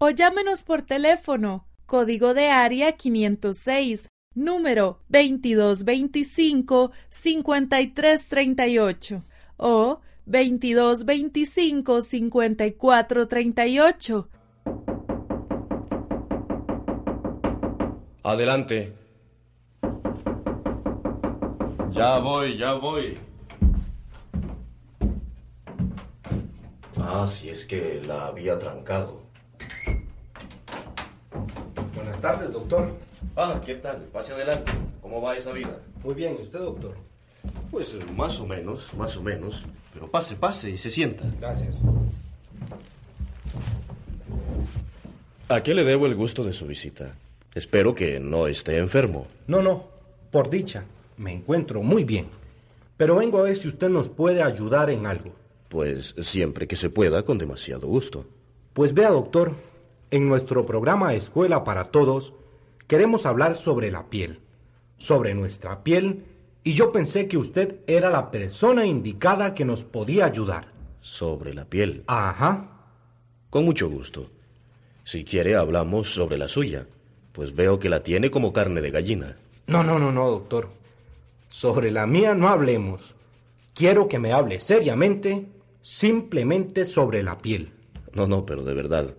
O llámenos por teléfono, código de área 506, número 2225-5338 o 2225-5438 Adelante. Ya voy, ya voy. Ah, si es que la había trancado. Buenas tardes, doctor. Ah, ¿qué tal? Pase adelante. ¿Cómo va esa vida? Muy bien, ¿y usted, doctor? Pues más o menos, más o menos. Pero pase, pase y se sienta. Gracias. ¿A qué le debo el gusto de su visita? Espero que no esté enfermo. No, no, por dicha, me encuentro muy bien. Pero vengo a ver si usted nos puede ayudar en algo. Pues siempre que se pueda, con demasiado gusto. Pues vea, doctor, en nuestro programa Escuela para Todos queremos hablar sobre la piel, sobre nuestra piel, y yo pensé que usted era la persona indicada que nos podía ayudar. Sobre la piel. Ajá. Con mucho gusto. Si quiere, hablamos sobre la suya, pues veo que la tiene como carne de gallina. No, no, no, no, doctor. Sobre la mía no hablemos. Quiero que me hable seriamente, simplemente sobre la piel. No, no, pero de verdad.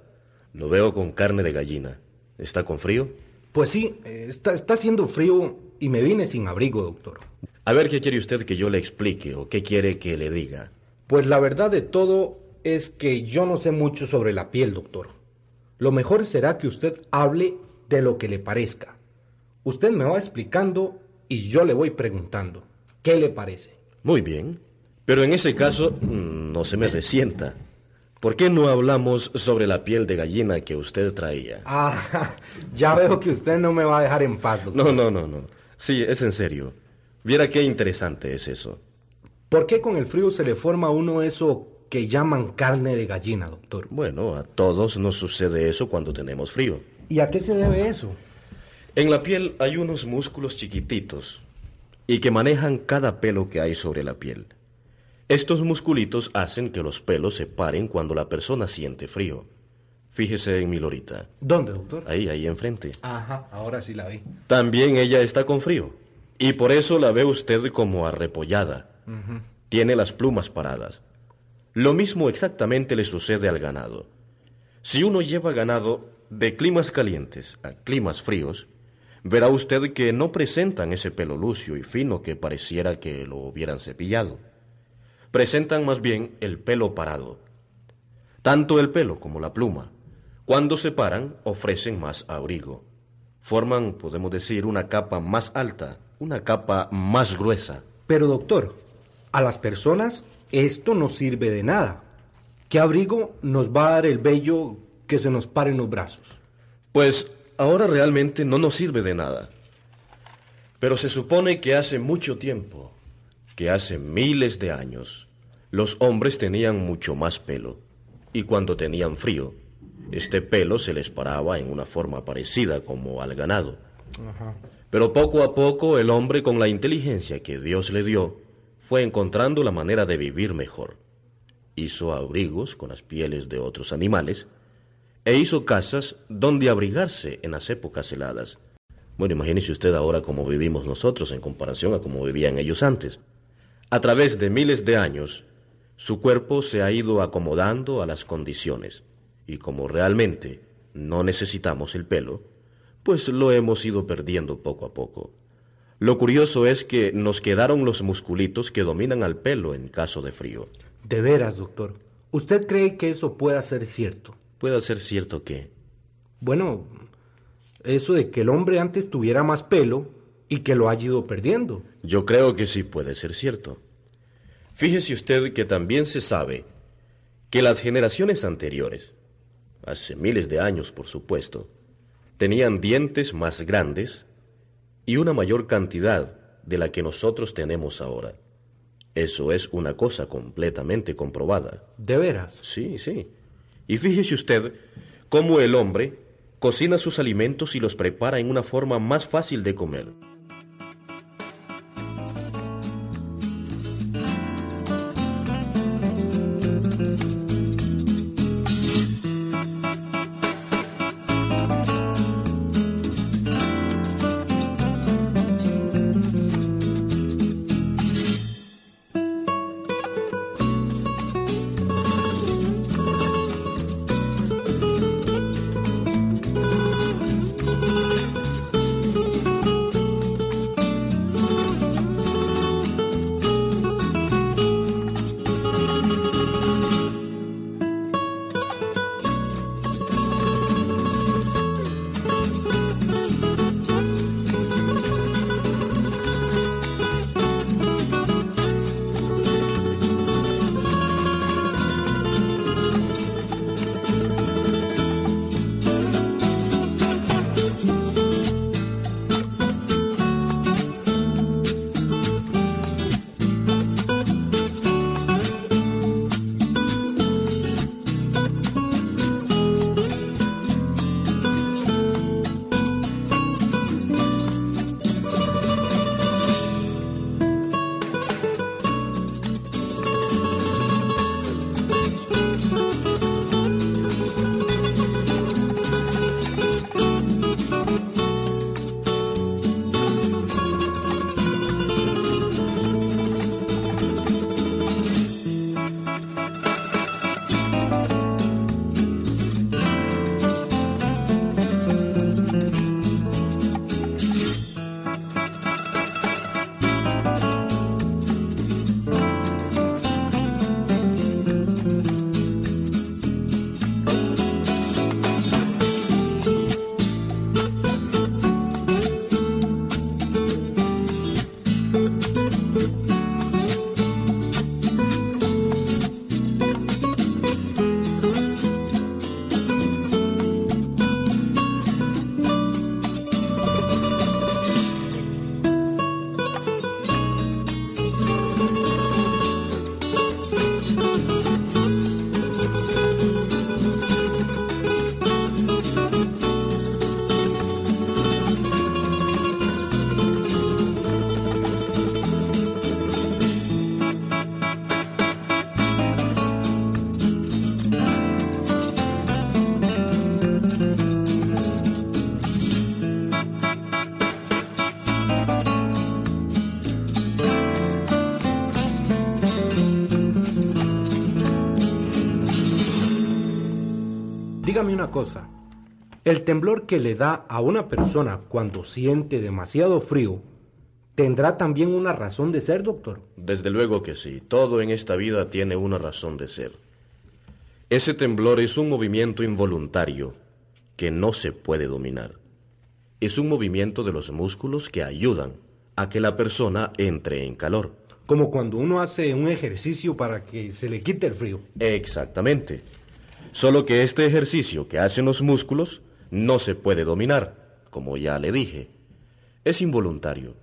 Lo veo con carne de gallina. ¿Está con frío? Pues sí, eh, está, está haciendo frío y me vine sin abrigo, doctor. A ver, ¿qué quiere usted que yo le explique o qué quiere que le diga? Pues la verdad de todo es que yo no sé mucho sobre la piel, doctor. Lo mejor será que usted hable de lo que le parezca. Usted me va explicando y yo le voy preguntando. ¿Qué le parece? Muy bien. Pero en ese caso, mm, no se me resienta. ¿Por qué no hablamos sobre la piel de gallina que usted traía? Ah, ya veo que usted no me va a dejar en paz, doctor. No, no, no, no. Sí, es en serio. Viera qué interesante es eso. ¿Por qué con el frío se le forma a uno eso que llaman carne de gallina, doctor? Bueno, a todos nos sucede eso cuando tenemos frío. ¿Y a qué se debe eso? En la piel hay unos músculos chiquititos y que manejan cada pelo que hay sobre la piel. Estos musculitos hacen que los pelos se paren cuando la persona siente frío. Fíjese en mi lorita. ¿Dónde, doctor? Ahí, ahí enfrente. Ajá, ahora sí la vi. También ella está con frío. Y por eso la ve usted como arrepollada. Tiene las plumas paradas. Lo mismo exactamente le sucede al ganado. Si uno lleva ganado de climas calientes a climas fríos, verá usted que no presentan ese pelo lucio y fino que pareciera que lo hubieran cepillado. Presentan más bien el pelo parado. Tanto el pelo como la pluma, cuando se paran, ofrecen más abrigo. Forman, podemos decir, una capa más alta, una capa más gruesa. Pero, doctor, a las personas esto no sirve de nada. ¿Qué abrigo nos va a dar el vello que se nos pare en los brazos? Pues ahora realmente no nos sirve de nada. Pero se supone que hace mucho tiempo, que hace miles de años, los hombres tenían mucho más pelo, y cuando tenían frío, este pelo se les paraba en una forma parecida como al ganado. Pero poco a poco el hombre con la inteligencia que Dios le dio fue encontrando la manera de vivir mejor. Hizo abrigos con las pieles de otros animales e hizo casas donde abrigarse en las épocas heladas. Bueno, imagínese usted ahora cómo vivimos nosotros en comparación a cómo vivían ellos antes. A través de miles de años, su cuerpo se ha ido acomodando a las condiciones, y como realmente no necesitamos el pelo, pues lo hemos ido perdiendo poco a poco. Lo curioso es que nos quedaron los musculitos que dominan al pelo en caso de frío. De veras, doctor. ¿Usted cree que eso pueda ser cierto? ¿Puede ser cierto que? Bueno, eso de que el hombre antes tuviera más pelo y que lo haya ido perdiendo. Yo creo que sí puede ser cierto. Fíjese usted que también se sabe que las generaciones anteriores, hace miles de años por supuesto, tenían dientes más grandes y una mayor cantidad de la que nosotros tenemos ahora. Eso es una cosa completamente comprobada. ¿De veras? Sí, sí. Y fíjese usted cómo el hombre cocina sus alimentos y los prepara en una forma más fácil de comer. Una cosa. El temblor que le da a una persona cuando siente demasiado frío tendrá también una razón de ser, doctor. Desde luego que sí. Todo en esta vida tiene una razón de ser. Ese temblor es un movimiento involuntario que no se puede dominar. Es un movimiento de los músculos que ayudan a que la persona entre en calor. Como cuando uno hace un ejercicio para que se le quite el frío. Exactamente. Solo que este ejercicio que hacen los músculos no se puede dominar, como ya le dije. Es involuntario.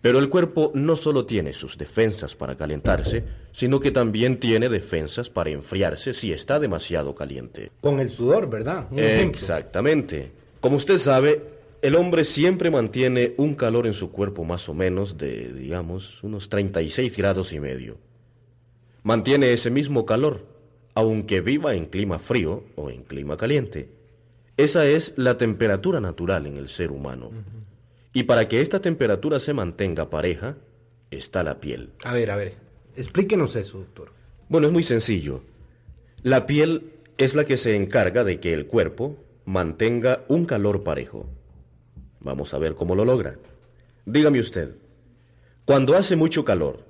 Pero el cuerpo no solo tiene sus defensas para calentarse, sino que también tiene defensas para enfriarse si está demasiado caliente. Con el sudor, ¿verdad? Un ejemplo. Exactamente. Como usted sabe, el hombre siempre mantiene un calor en su cuerpo más o menos de, digamos, unos 36 grados y medio. Mantiene ese mismo calor, aunque viva en clima frío o en clima caliente. Esa es la temperatura natural en el ser humano. Y para que esta temperatura se mantenga pareja, está la piel. A ver, a ver, explíquenos eso, doctor. Bueno, es muy sencillo. La piel es la que se encarga de que el cuerpo mantenga un calor parejo. Vamos a ver cómo lo logra. Dígame usted, cuando hace mucho calor,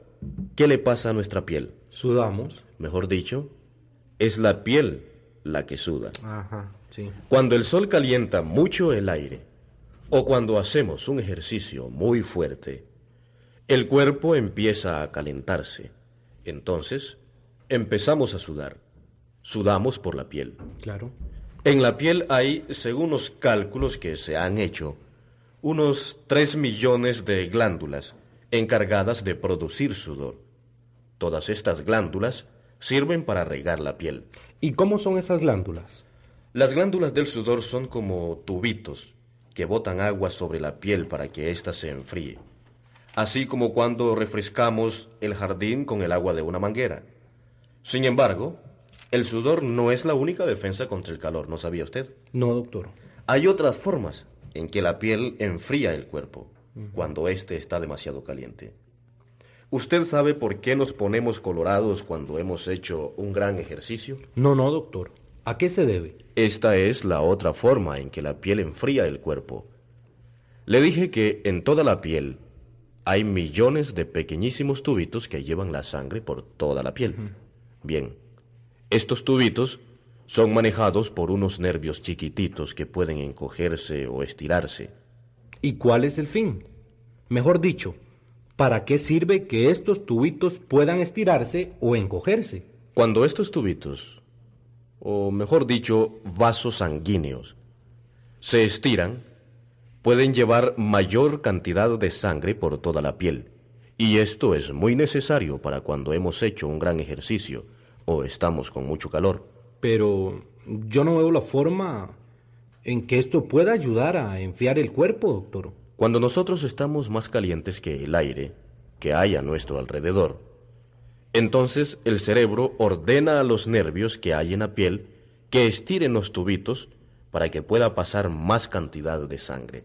¿qué le pasa a nuestra piel? Sudamos. Mejor dicho, es la piel la que suda. Ajá, sí. Cuando el sol calienta mucho el aire, o cuando hacemos un ejercicio muy fuerte, el cuerpo empieza a calentarse. Entonces, empezamos a sudar. Sudamos por la piel. Claro. En la piel hay, según los cálculos que se han hecho, unos 3 millones de glándulas encargadas de producir sudor. Todas estas glándulas sirven para regar la piel. ¿Y cómo son esas glándulas? Las glándulas del sudor son como tubitos que botan agua sobre la piel para que ésta se enfríe, así como cuando refrescamos el jardín con el agua de una manguera. Sin embargo, el sudor no es la única defensa contra el calor, ¿no sabía usted? No, doctor. Hay otras formas en que la piel enfría el cuerpo cuando éste está demasiado caliente. ¿Usted sabe por qué nos ponemos colorados cuando hemos hecho un gran ejercicio? No, no, doctor. ¿A qué se debe? Esta es la otra forma en que la piel enfría el cuerpo. Le dije que en toda la piel hay millones de pequeñísimos tubitos que llevan la sangre por toda la piel. Bien, estos tubitos son manejados por unos nervios chiquititos que pueden encogerse o estirarse. ¿Y cuál es el fin? Mejor dicho, ¿para qué sirve que estos tubitos puedan estirarse o encogerse? Cuando estos tubitos, o mejor dicho, vasos sanguíneos, se estiran, pueden llevar mayor cantidad de sangre por toda la piel. Y esto es muy necesario para cuando hemos hecho un gran ejercicio o estamos con mucho calor. Pero yo no veo la forma en que esto pueda ayudar a enfriar el cuerpo, doctor. Cuando nosotros estamos más calientes que el aire que hay a nuestro alrededor, entonces el cerebro ordena a los nervios que hay en la piel que estiren los tubitos para que pueda pasar más cantidad de sangre.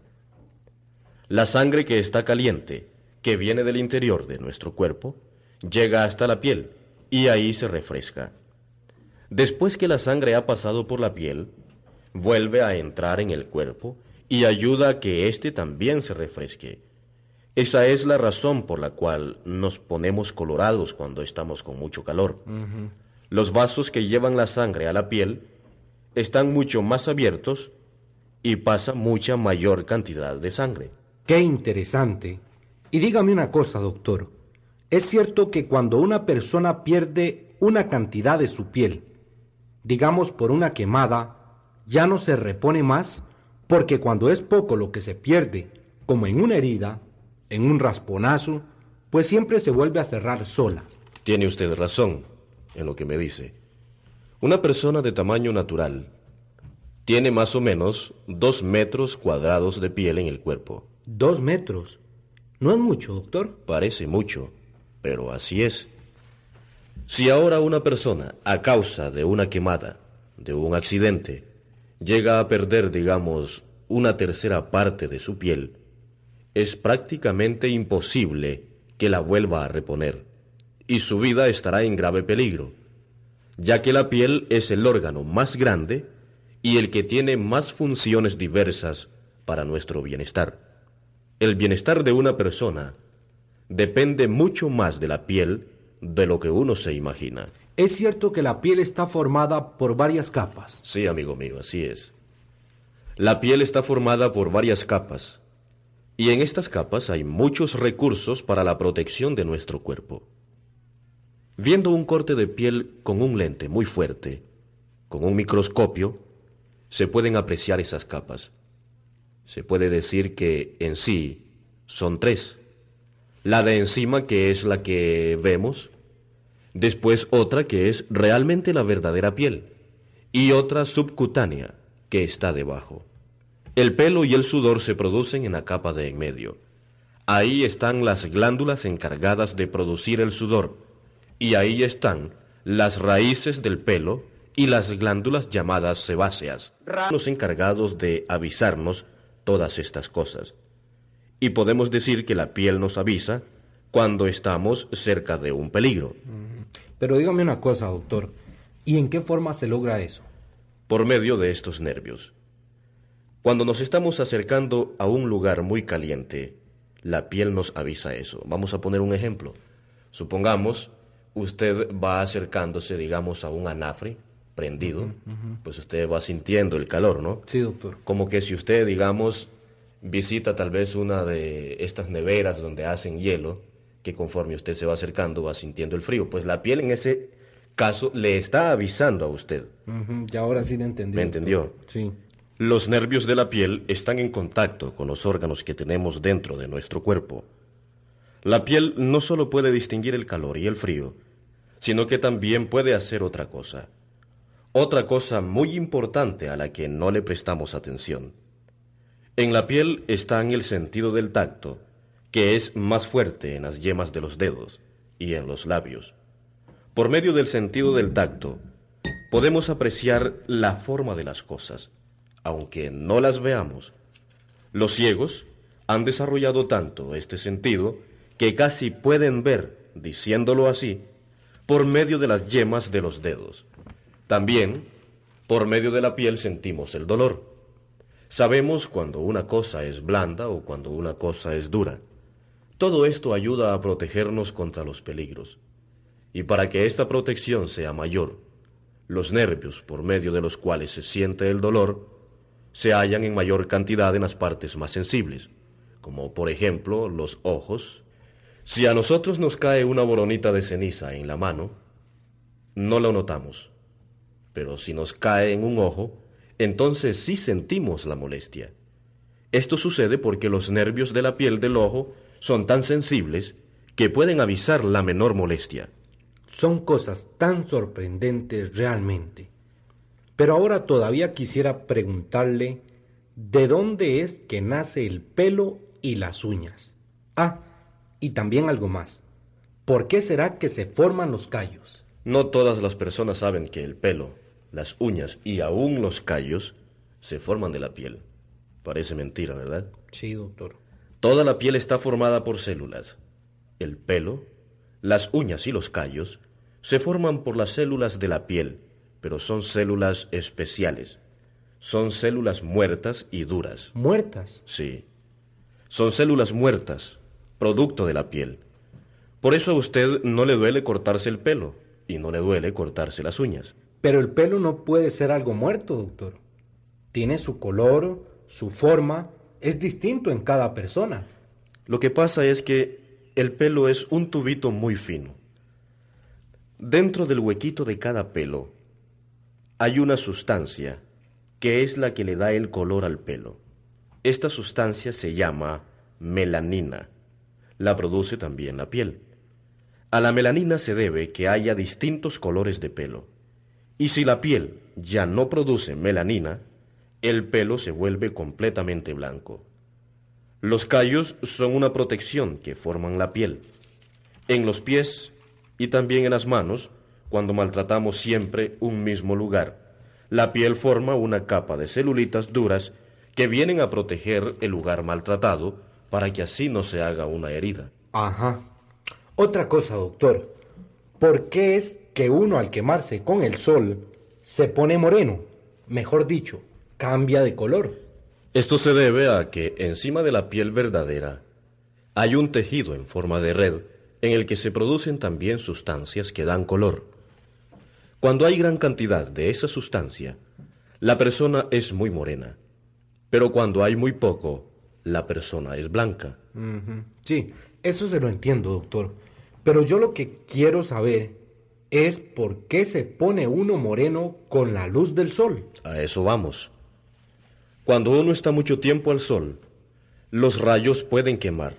La sangre que está caliente, que viene del interior de nuestro cuerpo, llega hasta la piel y ahí se refresca. Después que la sangre ha pasado por la piel, vuelve a entrar en el cuerpo y ayuda a que éste también se refresque. Esa es la razón por la cual nos ponemos colorados cuando estamos con mucho calor. Los vasos que llevan la sangre a la piel están mucho más abiertos y pasa mucha mayor cantidad de sangre. Qué interesante. Y dígame una cosa, doctor. ¿Es cierto que cuando una persona pierde una cantidad de su piel, digamos por una quemada, ya no se repone más? Porque cuando es poco lo que se pierde, como en una herida, en un rasponazo, pues siempre se vuelve a cerrar sola. Tiene usted razón en lo que me dice. Una persona de tamaño natural tiene más o menos dos metros cuadrados de piel en el cuerpo. Dos metros. No es mucho, doctor. Parece mucho, pero así es. Si ahora una persona, a causa de una quemada, de un accidente, llega a perder, digamos, una tercera parte de su piel, es prácticamente imposible que la vuelva a reponer, y su vida estará en grave peligro, ya que la piel es el órgano más grande y el que tiene más funciones diversas para nuestro bienestar. El bienestar de una persona depende mucho más de la piel de lo que uno se imagina. Es cierto que la piel está formada por varias capas. Sí, amigo mío, así es. La piel está formada por varias capas, y en estas capas hay muchos recursos para la protección de nuestro cuerpo. Viendo un corte de piel con un lente muy fuerte, con un microscopio, se pueden apreciar esas capas. Se puede decir que en sí son tres. La de encima, que es la que vemos, después otra que es realmente la verdadera piel, y otra subcutánea, que está debajo. El pelo y el sudor se producen en la capa de en medio. Ahí están las glándulas encargadas de producir el sudor, y ahí están las raíces del pelo y las glándulas llamadas sebáceas, los encargados de avisarnos todas estas cosas. Y podemos decir que la piel nos avisa cuando estamos cerca de un peligro. Pero dígame una cosa, doctor, ¿y en qué forma se logra eso? Por medio de estos nervios. Cuando nos estamos acercando a un lugar muy caliente, la piel nos avisa eso. Vamos a poner un ejemplo. Supongamos usted va acercándose, digamos, a un anafre prendido, pues usted va sintiendo el calor, ¿no? Sí, doctor. Como que si usted, digamos, visita tal vez una de estas neveras donde hacen hielo, que conforme usted se va acercando va sintiendo el frío, pues la piel en ese caso le está avisando a usted. Y ahora sí le entendí. ¿Me entendió? Sí. Los nervios de la piel están en contacto con los órganos que tenemos dentro de nuestro cuerpo. La piel no solo puede distinguir el calor y el frío, sino que también puede hacer otra cosa. Otra cosa muy importante a la que no le prestamos atención. En la piel está en el sentido del tacto, que es más fuerte en las yemas de los dedos y en los labios. Por medio del sentido del tacto, podemos apreciar la forma de las cosas, aunque no las veamos. Los ciegos han desarrollado tanto este sentido que casi pueden ver, diciéndolo así, por medio de las yemas de los dedos. También, por medio de la piel sentimos el dolor. Sabemos cuando una cosa es blanda o cuando una cosa es dura. Todo esto ayuda a protegernos contra los peligros. Y para que esta protección sea mayor, los nervios por medio de los cuales se siente el dolor se hallan en mayor cantidad en las partes más sensibles, como por ejemplo los ojos. Si a nosotros nos cae una boronita de ceniza en la mano, no lo notamos, pero si nos cae en un ojo, entonces sí sentimos la molestia. Esto sucede porque los nervios de la piel del ojo son tan sensibles que pueden avisar la menor molestia. Son cosas tan sorprendentes realmente. Pero ahora todavía quisiera preguntarle de dónde es que nace el pelo y las uñas. Ah, y también algo más. ¿Por qué será que se forman los callos? No todas las personas saben que el pelo, las uñas y aún los callos se forman de la piel. Parece mentira, ¿verdad? Sí, doctor. Toda la piel está formada por células. El pelo, las uñas y los callos se forman por las células de la piel pero son células especiales. Son células muertas y duras. ¿Muertas? Sí. Son células muertas, producto de la piel. Por eso a usted no le duele cortarse el pelo y no le duele cortarse las uñas. Pero el pelo no puede ser algo muerto, doctor. Tiene su color, su forma, es distinto en cada persona. Lo que pasa es que el pelo es un tubito muy fino. Dentro del huequito de cada pelo hay una sustancia que es la que le da el color al pelo. Esta sustancia se llama melanina. La produce también la piel. A la melanina se debe que haya distintos colores de pelo. Y si la piel ya no produce melanina, el pelo se vuelve completamente blanco. Los callos son una protección que forman la piel. En los pies y también en las manos cuando maltratamos siempre un mismo lugar. La piel forma una capa de celulitas duras que vienen a proteger el lugar maltratado para que así no se haga una herida. Ajá. Otra cosa, doctor. ¿Por qué es que uno al quemarse con el sol se pone moreno? Mejor dicho, cambia de color. Esto se debe a que encima de la piel verdadera hay un tejido en forma de red en el que se producen también sustancias que dan color. Cuando hay gran cantidad de esa sustancia, la persona es muy morena, pero cuando hay muy poco, la persona es blanca. Sí, eso se lo entiendo, doctor. Pero yo lo que quiero saber es por qué se pone uno moreno con la luz del sol. A eso vamos. Cuando uno está mucho tiempo al sol, los rayos pueden quemar,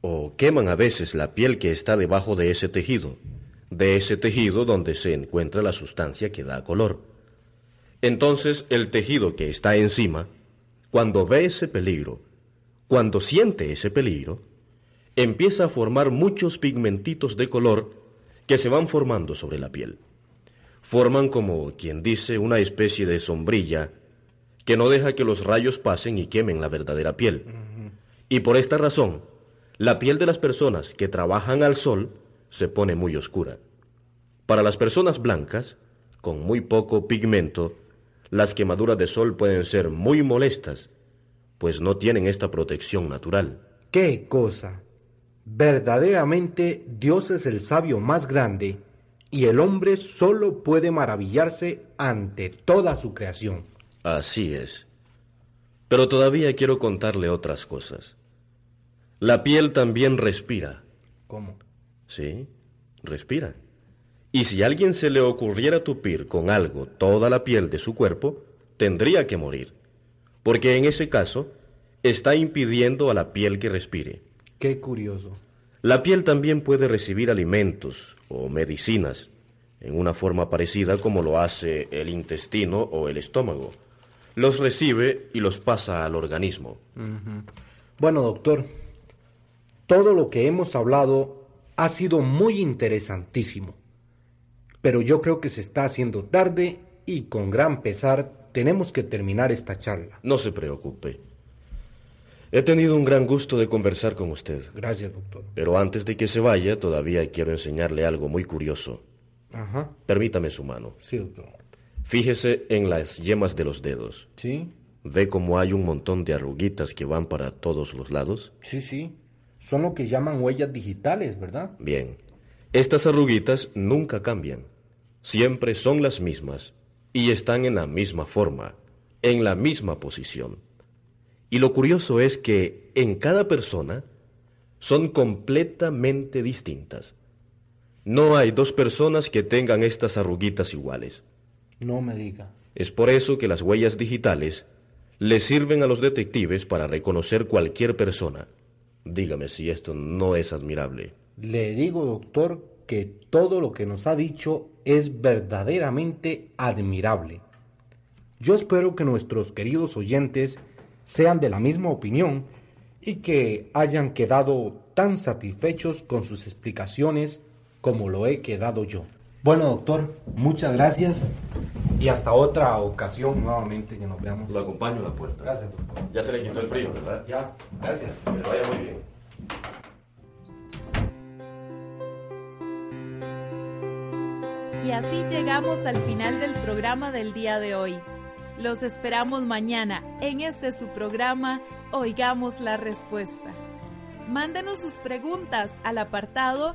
o queman a veces la piel que está debajo de ese tejido, de ese tejido donde se encuentra la sustancia que da color. Entonces el tejido que está encima, cuando ve ese peligro, cuando siente ese peligro, empieza a formar muchos pigmentitos de color que se van formando sobre la piel. Forman como quien dice una especie de sombrilla que no deja que los rayos pasen y quemen la verdadera piel. Y por esta razón, la piel de las personas que trabajan al sol se pone muy oscura. Para las personas blancas, con muy poco pigmento, las quemaduras de sol pueden ser muy molestas, pues no tienen esta protección natural. ¡Qué cosa! Verdaderamente Dios es el sabio más grande y el hombre solo puede maravillarse ante toda su creación. Así es. Pero todavía quiero contarle otras cosas. La piel también respira. ¿Cómo? Sí, respira. Y si a alguien se le ocurriera tupir con algo toda la piel de su cuerpo, tendría que morir, porque en ese caso está impidiendo a la piel que respire. Qué curioso. La piel también puede recibir alimentos o medicinas en una forma parecida como lo hace el intestino o el estómago. Los recibe y los pasa al organismo. Bueno, doctor, todo lo que hemos hablado ha sido muy interesantísimo, pero yo creo que se está haciendo tarde y con gran pesar tenemos que terminar esta charla. No se preocupe. He tenido un gran gusto de conversar con usted. Gracias, doctor. Pero antes de que se vaya, todavía quiero enseñarle algo muy curioso. Ajá. Permítame su mano. Sí, doctor. Fíjese en las yemas de los dedos. Sí, ¿Ve cómo hay un montón de arruguitas que van para todos los lados? sí, sí. Son lo que llaman huellas digitales, ¿verdad? Bien. Estas arruguitas nunca cambian. Siempre son las mismas y están en la misma forma, en la misma posición. Y lo curioso es que en cada persona son completamente distintas. No hay dos personas que tengan estas arruguitas iguales. No me diga. Es por eso que las huellas digitales le sirven a los detectives para reconocer cualquier persona. Dígame si esto no es admirable. Le digo, doctor, que todo lo que nos ha dicho es verdaderamente admirable. Yo espero que nuestros queridos oyentes sean de la misma opinión y que hayan quedado tan satisfechos con sus explicaciones como lo he quedado yo. Bueno, doctor, muchas gracias y hasta otra ocasión nuevamente que nos veamos. Lo acompaño a la puerta. Gracias, doctor. Ya se le quitó el frío, ¿verdad? Ya, gracias. Que le vaya muy bien. Y así llegamos al final del programa del día de hoy. Los esperamos mañana en este su programa Oigamos la Respuesta. Mándenos sus preguntas al apartado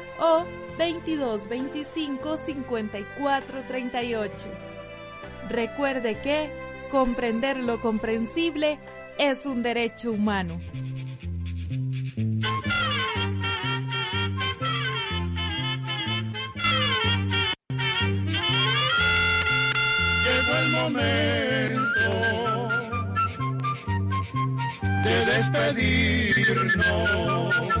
o 2225-5438. Recuerde que comprender lo comprensible es un derecho humano. Llegó el momento de despedirnos.